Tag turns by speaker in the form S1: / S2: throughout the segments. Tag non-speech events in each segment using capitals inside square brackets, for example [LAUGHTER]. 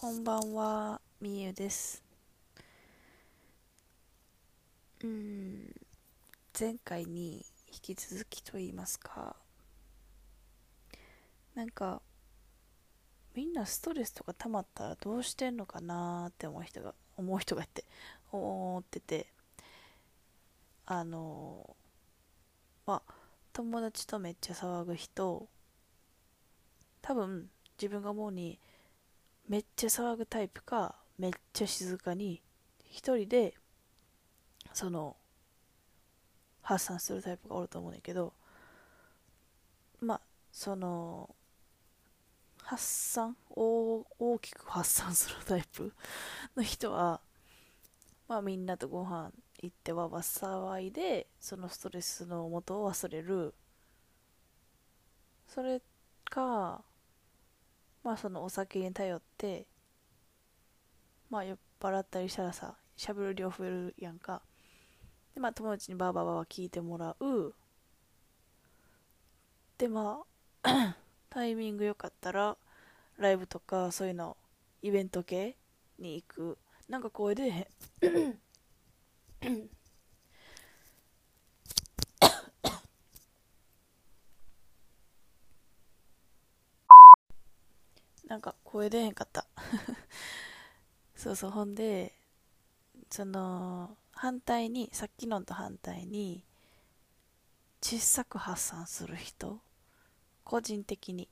S1: こんばんは、みゆです。うん、前回に引き続きと言いますか、なんか、みんなストレスとか溜まったらどうしてんのかなーって思う人が、思う人がいて、思ってて、あのまあ、友達とめっちゃ騒ぐ人、多分自分が思うに、めっちゃ騒ぐタイプかめっちゃ静かに一人でその発散するタイプがおると思うねんけどまあその発散大大きく発散するタイプ [LAUGHS] の人はまあみんなとご飯行ってわわ騒いでそのストレスの元を忘れる。それかまあそのお酒に頼ってまあ酔っ払ったりしたらさしゃべる量増えるやんか。でまあ友達にバーバーバーバー聞いてもらう。でまあ [COUGHS] タイミングよかったらライブとかそういうのイベント系に行く。なんか声出えへん。なんか声出へんかった。[LAUGHS] そうそうほんでその反対にさっきのと反対に小さく発散する人個人的に。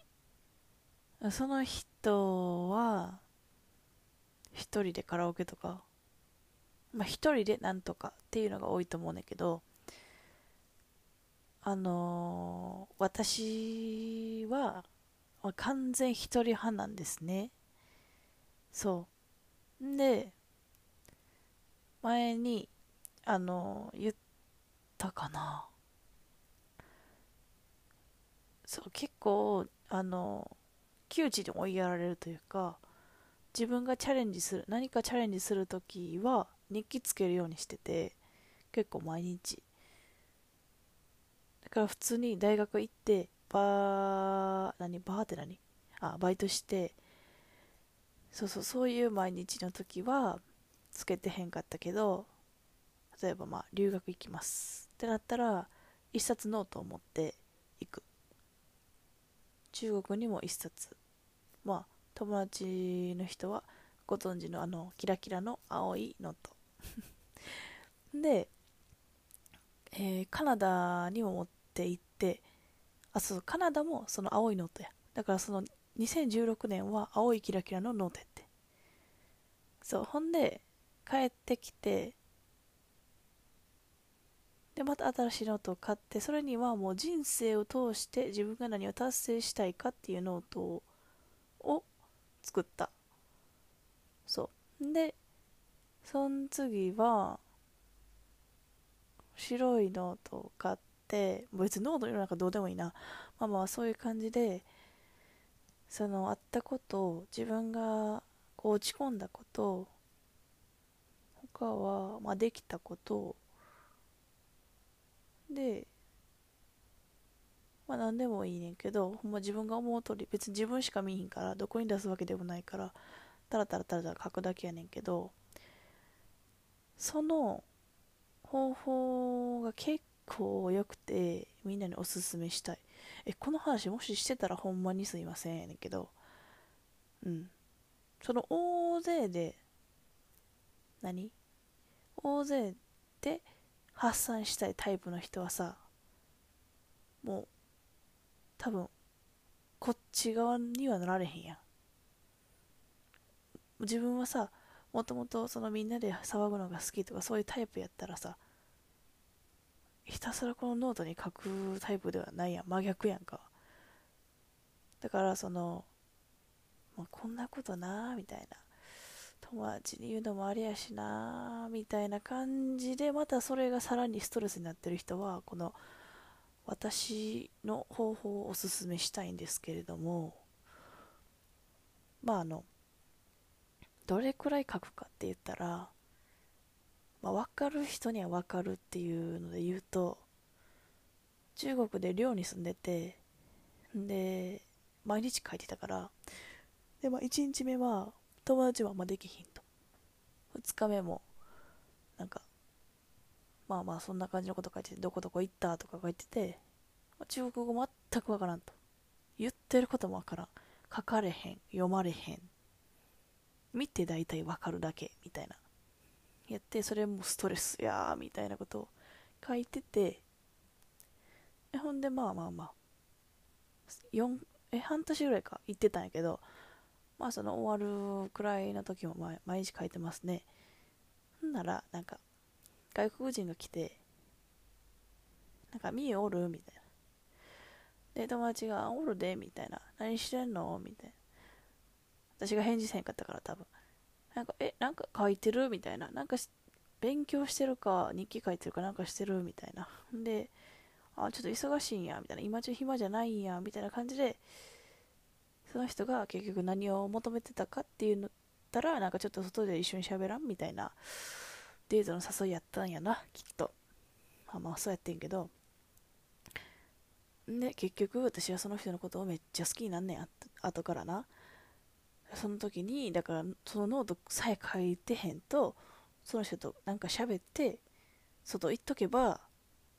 S1: その人は一人でカラオケとかまあ一人でなんとかっていうのが多いと思うんだけどあのー私は完全一人派なんですね。そう。んで前にあの言ったかな。そう結構あの窮地に追いやられるというか自分がチャレンジする何かチャレンジするときは日記つけるようにしてて結構毎日。だから普通に大学行ってバー何？バーって何？あバイトして。そうそうそういう毎日の時はつけてへんかったけど例えばまあ留学行きます。ってなったら一冊ノートを持って行く。中国にも一冊。まあ友達の人はご存知のあのキラキラの青いノート。[LAUGHS] で、えーカナダにも持って行ってあそうカナダもその青いノートや。だからその2016年は青いキラキラのノートやって。そうほんで帰ってきてでまた新しいノートを買ってそれにはもう人生を通して自分が何を達成したいかっていうノートをを作った。そう。でその次は白いノートを買って別にノートの中どうでもいいな。まあまあそういう感じでそのあったこと自分がこう落ち込んだこと他は、まあ、できたことでまあ何でもいいねんけどほんま自分が思う通り別に自分しか見えへんからどこに出すわけでもないからタラタラタラタラ書くだけやねんけどその方法が結構良くてみんなにおすすめしたい。えこの話もししてたらほんまにすいませんやねんけど。うん。その大勢で何？大勢で発散したいタイプの人はさもう多分こっち側にはなられへんやん。自分はさもともとそのみんなで騒ぐのが好きとかそういうタイプやったらさひたすらこのノートに書くタイプではないやん。真逆やんか。だからその、まあ、こんなことなーみたいな。友達に言うのもありやしなーみたいな感じでまたそれがさらにストレスになってる人はこの私の方法をおすすめしたいんですけれどもまああのどれくらい書くかって言ったら、まあ、分かる人には分かるっていうので言うと中国で寮に住んでてで毎日書いてたからで、まあ、1日目は友達もあんまできひんと。2日目もなんかまあまあそんな感じのこと書いててどこどこ行ったとか書いてて中国語全くわからんと。言ってることもわからん。書かれへん読まれへん。見て大体わかるだけみたいな。やってそれもストレスやーみたいなことを書いててほんでまあまあまあ4え半年ぐらいか行ってたんやけどまあその終わるくらいの時も毎毎日書いてますね。ほんならなんか外国人が来てなんか「みーおる?」みたいな。で友達が「おるで」みたいな「何してんの?」みたいな。私が返事せんかったから多分。なんか「えなんか書いてる?」みたいな。なんか勉強してるか日記書いてるかなんかしてるみたいな。であちょっと忙しいんやみたいな。今中暇じゃないんやみたいな感じでその人が結局何を求めてたかっていうのったらなんかちょっと外で一緒に喋らんみたいなデートの誘いやったんやなきっと。まあまあそうやってんけど。で結局私はその人のことをめっちゃ好きになんねん後からな。その時にだからそのノートさえ書いてへんとその人となんか喋って外行っとけば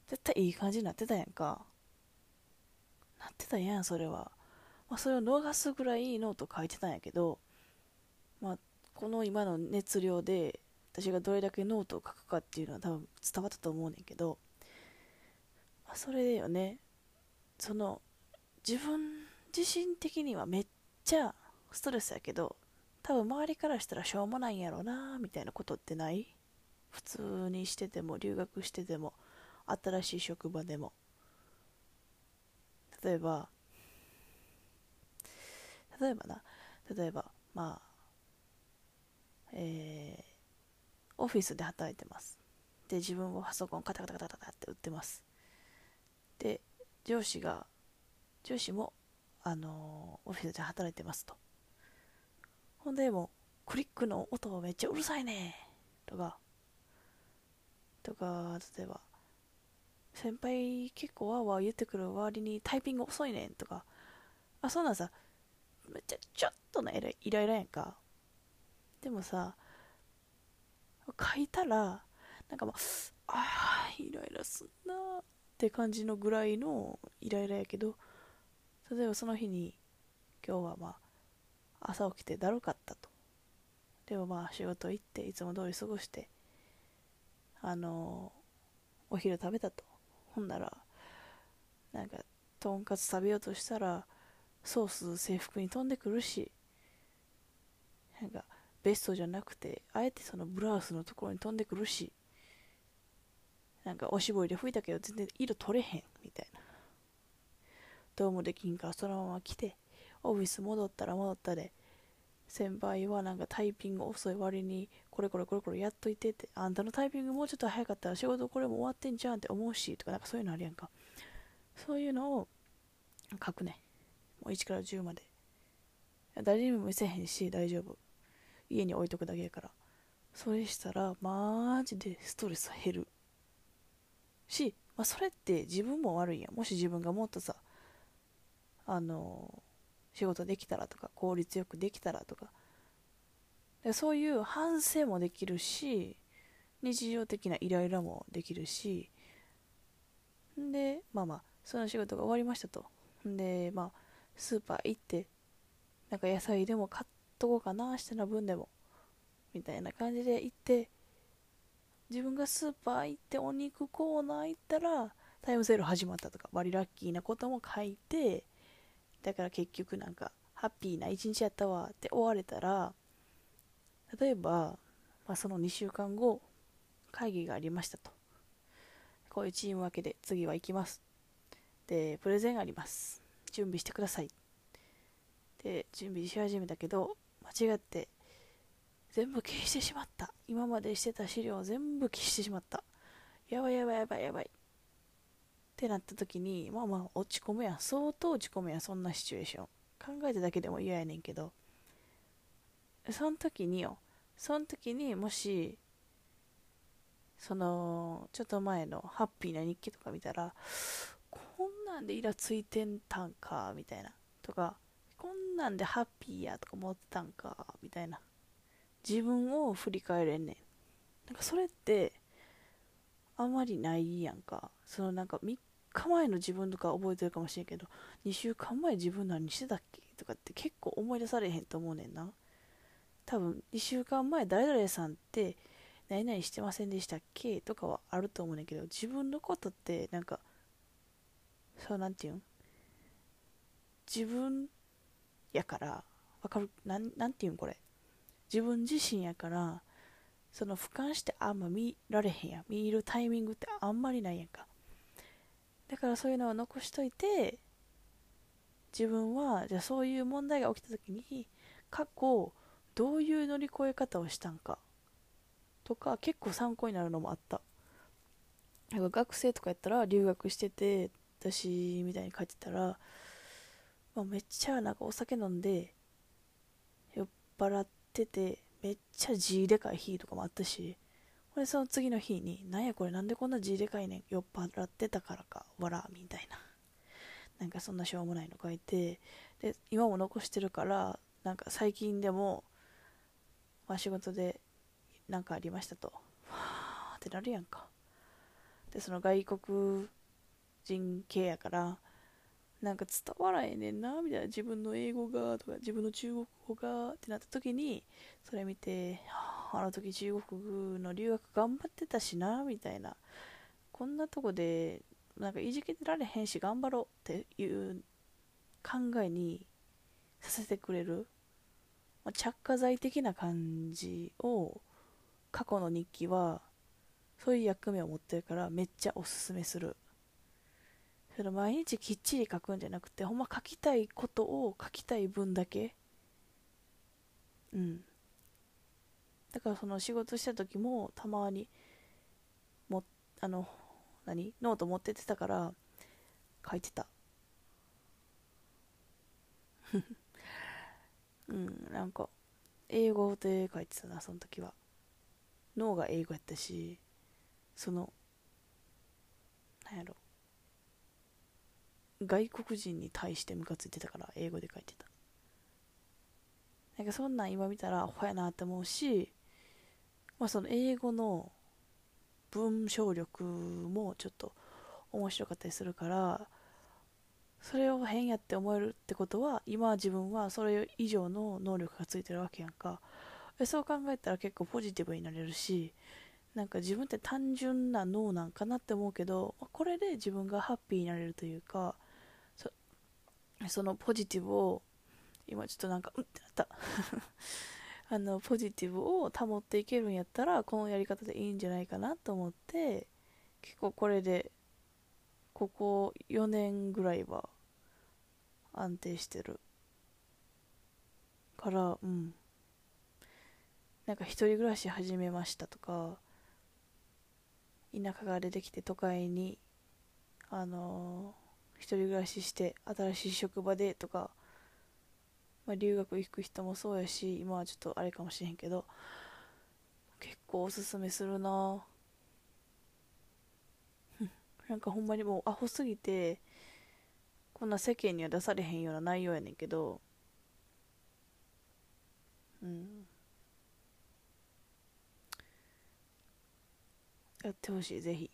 S1: 絶対いい感じになってたやんか。なってたやんそれは。まあ、それを逃すぐらいノート書いてたんやけど、まあ、この今の熱量で私がどれだけノートを書くかっていうのは多分伝わったと思うねんけど、まあ、それだよね。その自分自身的にはめっちゃストレスやけど多分周りからしたらしょうもないんやろなみたいなことってない？普通にしてても留学してても新しい職場でも。例えば例えばな。例えばまあえー、オフィスで働いてます。で自分もパソコンカタカタカタカタって打ってます。で上司が上司もあのー、オフィスで働いてますと。ほんでもクリックの音めっちゃうるさいね。とか。とか例えば先輩結構わーわー言ってくる割にタイピング遅いね。んとか。あそうなんさめっちゃちょっとのイライラやんか。でもさ書いたらなんかもうああイライラすんなって感じのぐらいのイライラやけど例えばその日に今日はまあ朝起きてだるかったと。でもまあ仕事行っていつも通り過ごしてあの、お昼食べたと。ほんならなんかとんかつ食べようとしたらソース制服に飛んでくるしなんかベストじゃなくてあえてそのブラウスのところに飛んでくるしなんかおしぼりで拭いたけど全然色取れへんみたいな。どうもできんからそのまま来てオフィス戻ったら戻ったで先輩はなんかタイピング遅い割にこれこれこれこれやっといてってあんたのタイピングもうちょっと早かったら仕事これも終わってんじゃんって思うしとかなんかそういうのあるやんか。そういうのを書くね。もう1から10まで。誰にも見せへんし大丈夫。家に置いとくだけやから。それしたらマジでストレス減る。し、まあ、それって自分も悪いやん。もし自分がもっとさあの仕事できたらとか効率よくできたらとか。でそういう反省もできるし日常的なイライラもできるし。でまあまあその仕事が終わりましたと。でまあスーパー行ってなんか野菜でも買っとこうかな明日の分でも。みたいな感じで行って自分がスーパー行ってお肉コーナー行ったらタイムセール始まったとか割ラッキーなことも書いてだから結局なんかハッピーな一日やったわって終われたら例えば、まあ、その2週間後会議がありましたと。こういうチーム分けで次は行きます。でプレゼンあります。準備してください。で準備し始めたけど間違って全部消してしまった。今までしてた資料を全部消してしまった。やばいやばいやばいやばい。ってなった時にまあまあ落ち込むやん。相当落ち込むやんそんなシチュエーション。考えただけでも嫌やねんけど。その時によその時にもしそのちょっと前のハッピーな日記とか見たらこんなんでイラついてんたんかみたいな。とかこんなんでハッピーやとか思ってたんかみたいな。自分を振り返れんねん。なんかそれってあまりないやんか。そのなんか3日前の自分とか覚えてるかもしれんけど2週間前自分何してたっけとかって結構思い出されへんと思うねんな。多分2週間前誰々さんって何々してませんでしたっけとかはあると思うねんけど自分のことってなんかそうなんていうん？自分やからわかる？なんなんていうんこれ？自分自身やからその俯瞰してあんま見られへんや見るタイミングってあんまりないやんか。だからそういうのを残しといて自分はじゃあそういう問題が起きた時に過去どういう乗り越え方をしたんかとか結構参考になるのもあった。なんか学生とかやったら留学してて私みたいに書いてたら、まあ、めっちゃなんかお酒飲んで酔っ払っててめっちゃ字でかい日とかもあったしこれその次の日になんやこれなんでこんな字でかいねん酔っ払ってたからかわらみたいな。[LAUGHS] なんかそんなしょうもないの書いてで今も残してるからなんか最近でも、まあ、仕事で何かありましたと。はあってなるやんか。でその外国人系やからなんか伝わらへんねんなみたいな。自分の英語がとか自分の中国語がってなった時にそれ見て、はあ、あの時中国の留学頑張ってたしなみたいな。こんなとこでなんかいじけてられへんし頑張ろうっていう考えにさせてくれる、まあ、着火剤的な感じを過去の日記はそういう役目を持ってるからめっちゃおすすめする。その毎日きっちり書くんじゃなくてほんま書きたいことを書きたい分だけ。うん。だからその仕事した時もたまにもあの何ノート持ってってたから書いてた。[LAUGHS] うんなんか英語で書いてたなその時は。脳が英語やったしそのなんやろ。外国人に対してムカついてたから英語で書いてた。なんかそんなん今見たらアホやなって思うしまあその英語の文章力もちょっと面白かったりするからそれを変やって思えるってことは今自分はそれ以上の能力がついてるわけやんか。そう考えたら結構ポジティブになれるしなんか自分って単純な脳なんかなって思うけどこれで自分がハッピーになれるというかそのポジティブを今ちょっとなんかうんってなった。あのポジティブを保っていけるんやったらこのやり方でいいんじゃないかなと思って結構これでここ4年ぐらいは安定してる。からうん。なんか一人暮らし始めましたとか田舎が出てきて都会にあのー一人暮らしして新しい職場でとか、まあ、留学行く人もそうやし今はちょっとあれかもしれへんけど結構おすすめするな。[LAUGHS] なんかほんまにもうアホすぎてこんな世間には出されへんような内容やねんけどうん。やってほしいぜひ。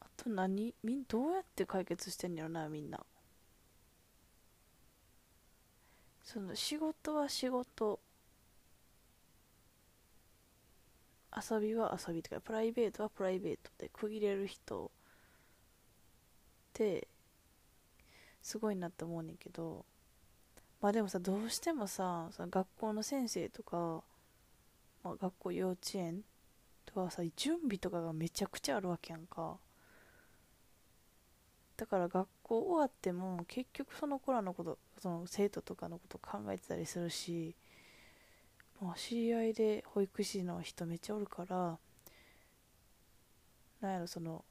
S1: あと何？みんどうやって解決してんやろなみんな。その仕事は仕事。遊びは遊びとかプライベートはプライベートで区切れる人。ってすごいなって思うねんけど。まあでもさどうしてもさその学校の先生とか、まあ、学校幼稚園とかさ準備とかがめちゃくちゃあるわけやんか。だから学校終わっても結局その子らのことその生徒とかのこと考えてたりするしもう知り合いで保育士の人めっちゃおるからなんやろその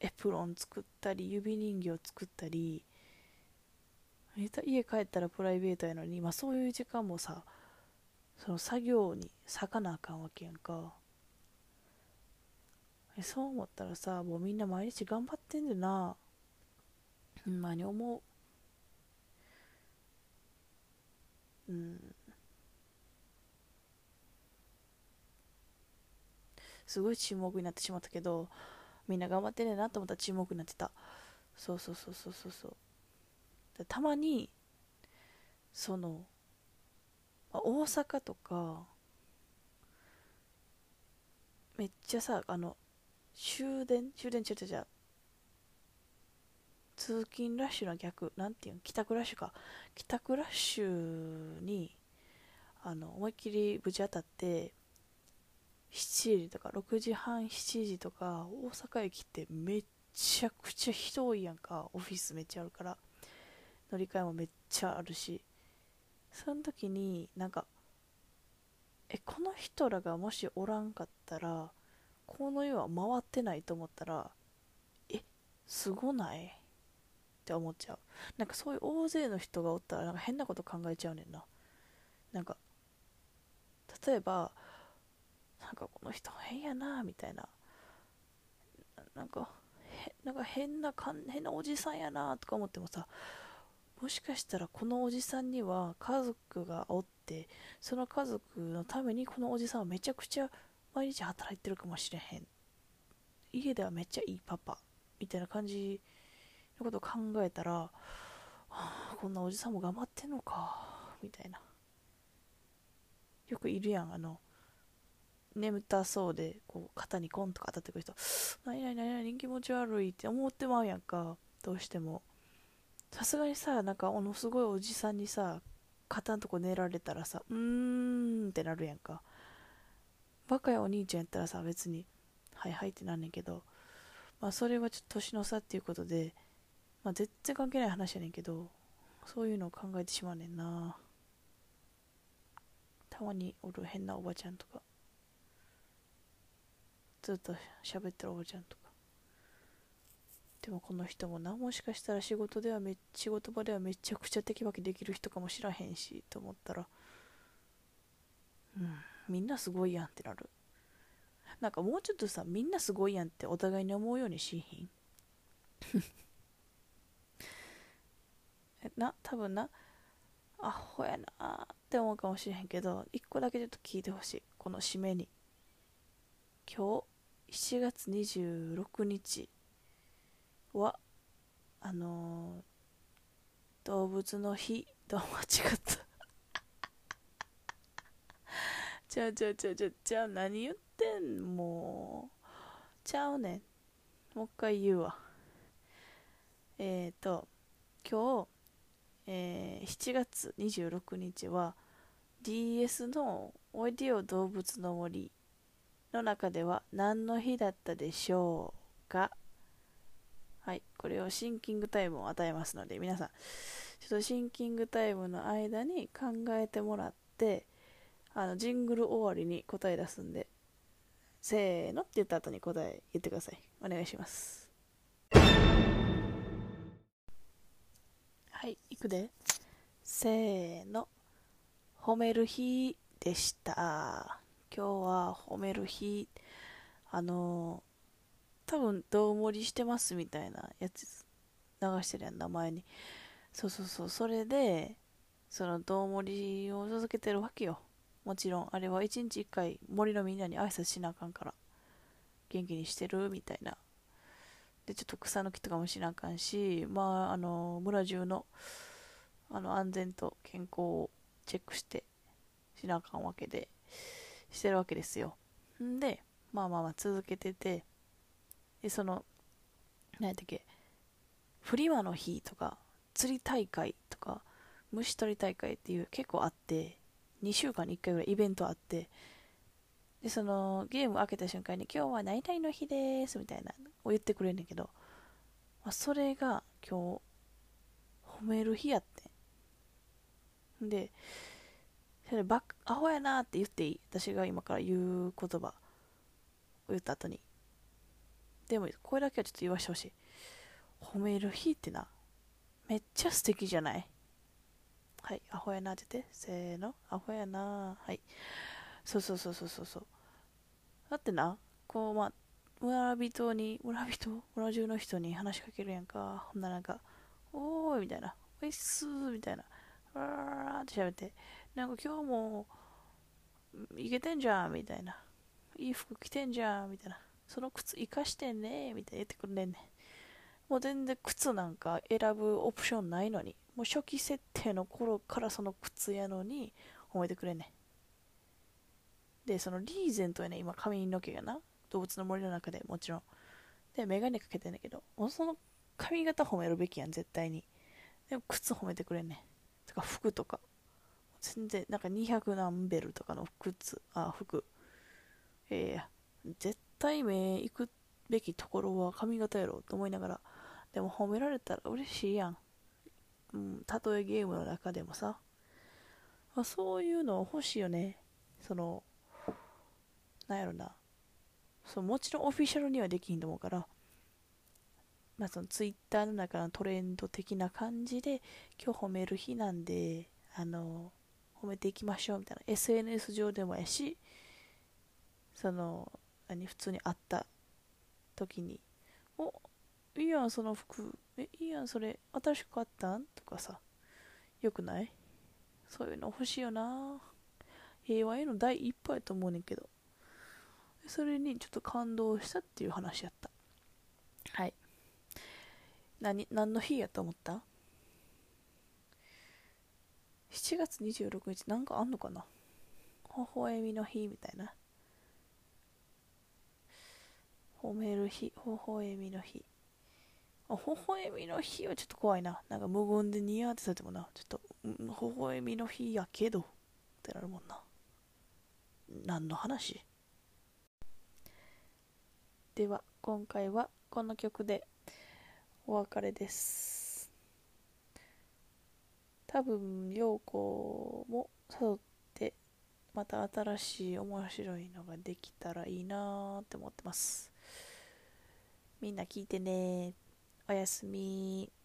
S1: エプロン作ったり指人形作ったり家帰ったらプライベートやのに、まあ、そういう時間もさその作業に割かなあかんわけやんか。そう思ったらさもうみんな毎日頑張ってんでな。んまに思う。うん。すごい沈黙になってしまったけどみんな頑張ってねなと思ったら沈黙になってた。そうそうそうそうそうそう。たまにその大阪とかめっちゃさあの終電？終電？ちゃちゃちゃ通勤ラッシュの逆なんていうの帰宅ラッシュか帰宅ラッシュにあの思いっきりぶち当たって7時とか6時半7時とか大阪駅ってめっちゃくちゃ人多いやんかオフィスめっちゃあるから。乗り換えもめっちゃあるし。その時になんかえこの人らがもしおらんかったらこの世は回ってないと思ったらえすごない？って思っちゃう。なんかそういう大勢の人がおったらなんか変なこと考えちゃうねんな。なんか例えばなんかこの人変やなみたいな。なんかへなんか変な変なおじさんやなとか思ってもさもしかしたらこのおじさんには家族がおってその家族のためにこのおじさんはめちゃくちゃ毎日働いてるかもしれへん。家ではめっちゃいいパパみたいな感じのことを考えたら、はあ、こんなおじさんも頑張ってんのかみたいな。よくいるやんあの眠たそうでこう肩にコンとか当たってくる人。何々何々気持ち悪いって思ってまうやんかどうしても。さすがにさなんかあのすごいおじさんにさ肩のとこ寝られたらさうーんってなるやんか。バカやお兄ちゃんやったらさ別にはいはいってなんねんけど。まあそれはちょっと年の差っていうことでまあ全然関係ない話やねんけどそういうのを考えてしまうねんな。たまにおる変なおばちゃんとかずっと喋ってるおばちゃんとか。でもこの人もなもしかしたら仕事ではめ仕事場ではめちゃくちゃテキパキできる人かもしらへんしと思ったらうんみんなすごいやんってなる。なんかもうちょっとさみんなすごいやんってお互いに思うようにしひん？な多分な。アホやなって思うかもしれへんけど一個だけちょっと聞いてほしい。この締めに。今日7月26日はあのー、動物の日。と間違った。[LAUGHS] ちゃうちゃうちゃうちゃうちゃう何言ってん？もう。ちゃうねん。もう一回言うわ。えっ、ー、と今日えー、7月26日は DS の「おいでよ動物の森」の中では何の日だったでしょうか？はいこれをシンキングタイムを与えますので皆さんちょっとシンキングタイムの間に考えてもらってあのジングル終わりに答え出すんでせーのって言った後に答え言ってください。お願いします。はいいくで。せーの。褒める日でした。今日は褒める日。あの、多分どう盛りしてますみたいなやつ流してるやん名前に。そうそうそう。それでそのどう盛りを続けてるわけよ。もちろんあれは一日一回森のみんなに挨拶しなあかんから元気にしてるみたいな。でちょっと草抜きとかもしなあかんし、まあ、あの村中のあの安全と健康をチェックしてしなあかんわけでしてるわけですよ。んでまあまあまあ続けててでその何やったっけフリマの日とか釣り大会とか虫取り大会っていう結構あって2週間に1回ぐらいイベントあってでそのゲーム開けた瞬間に「今日は何々の日です」みたいなを言ってくれるんねんけど、まあ、それが今日褒める日やって。んでそれバアホやなって言っていい？私が今から言う言葉を言った後に。でもこれだけはちょっと言わしてほしい。褒める日ってなめっちゃ素敵じゃない？はいアホやなって言って。せーのアホやなはい。そうそうそうそうそうそう。だってなこうまあ村人に、村人村中の人に話しかけるやんか。ほんならなんか、おーいみたいな、おいっすーみたいな、わーって喋って、なんか今日も、いけてんじゃんみたいな。いい服着てんじゃんみたいな。その靴生かしてんねみたいな。言ってくれんねん。もう全然靴なんか選ぶオプションないのに。もう初期設定の頃からその靴やのに褒めてくれんねん。でそのリーゼントやね今髪の毛がな。動物の森の中でもちろん。でメガネかけてんだけどもうその髪型褒めるべきやん絶対に。でも靴褒めてくれんねん。とか服とか。全然なんか200何ベルとかの靴。あ服。えー、絶対目行くべきところは髪型やろと思いながら。でも褒められたら嬉しいやん、うん、たとえゲームの中でもさ、まあ、そういうの欲しいよね。そのなんやろな。そうもちろんオフィシャルにはできひんと思うから。まあそのツイッターの中のトレンド的な感じで今日褒める日なんであの褒めていきましょうみたいな。SNS 上でもやしその何普通に会った時に「おいいやんその服。えいいやんそれ新しく買ったん?」とかさ。よくない？そういうの欲しいよな。平和への第一歩やと思うねんけど。それにちょっと感動したっていう話やった。はい。何何の日やと思った？7月26日なんかあんのかな？微笑みの日みたいな。褒める日、微笑みの日。あ、微笑みの日はちょっと怖いな。なんか無言でニヤってされてもな、ちょっと、微笑みの日やけど、ってなるもんな。何の話？では、今回はこの曲でお別れです。多分、陽子も誘ってまた新しい面白いのができたらいいなーって思ってます。みんな聞いてね。おやすみ。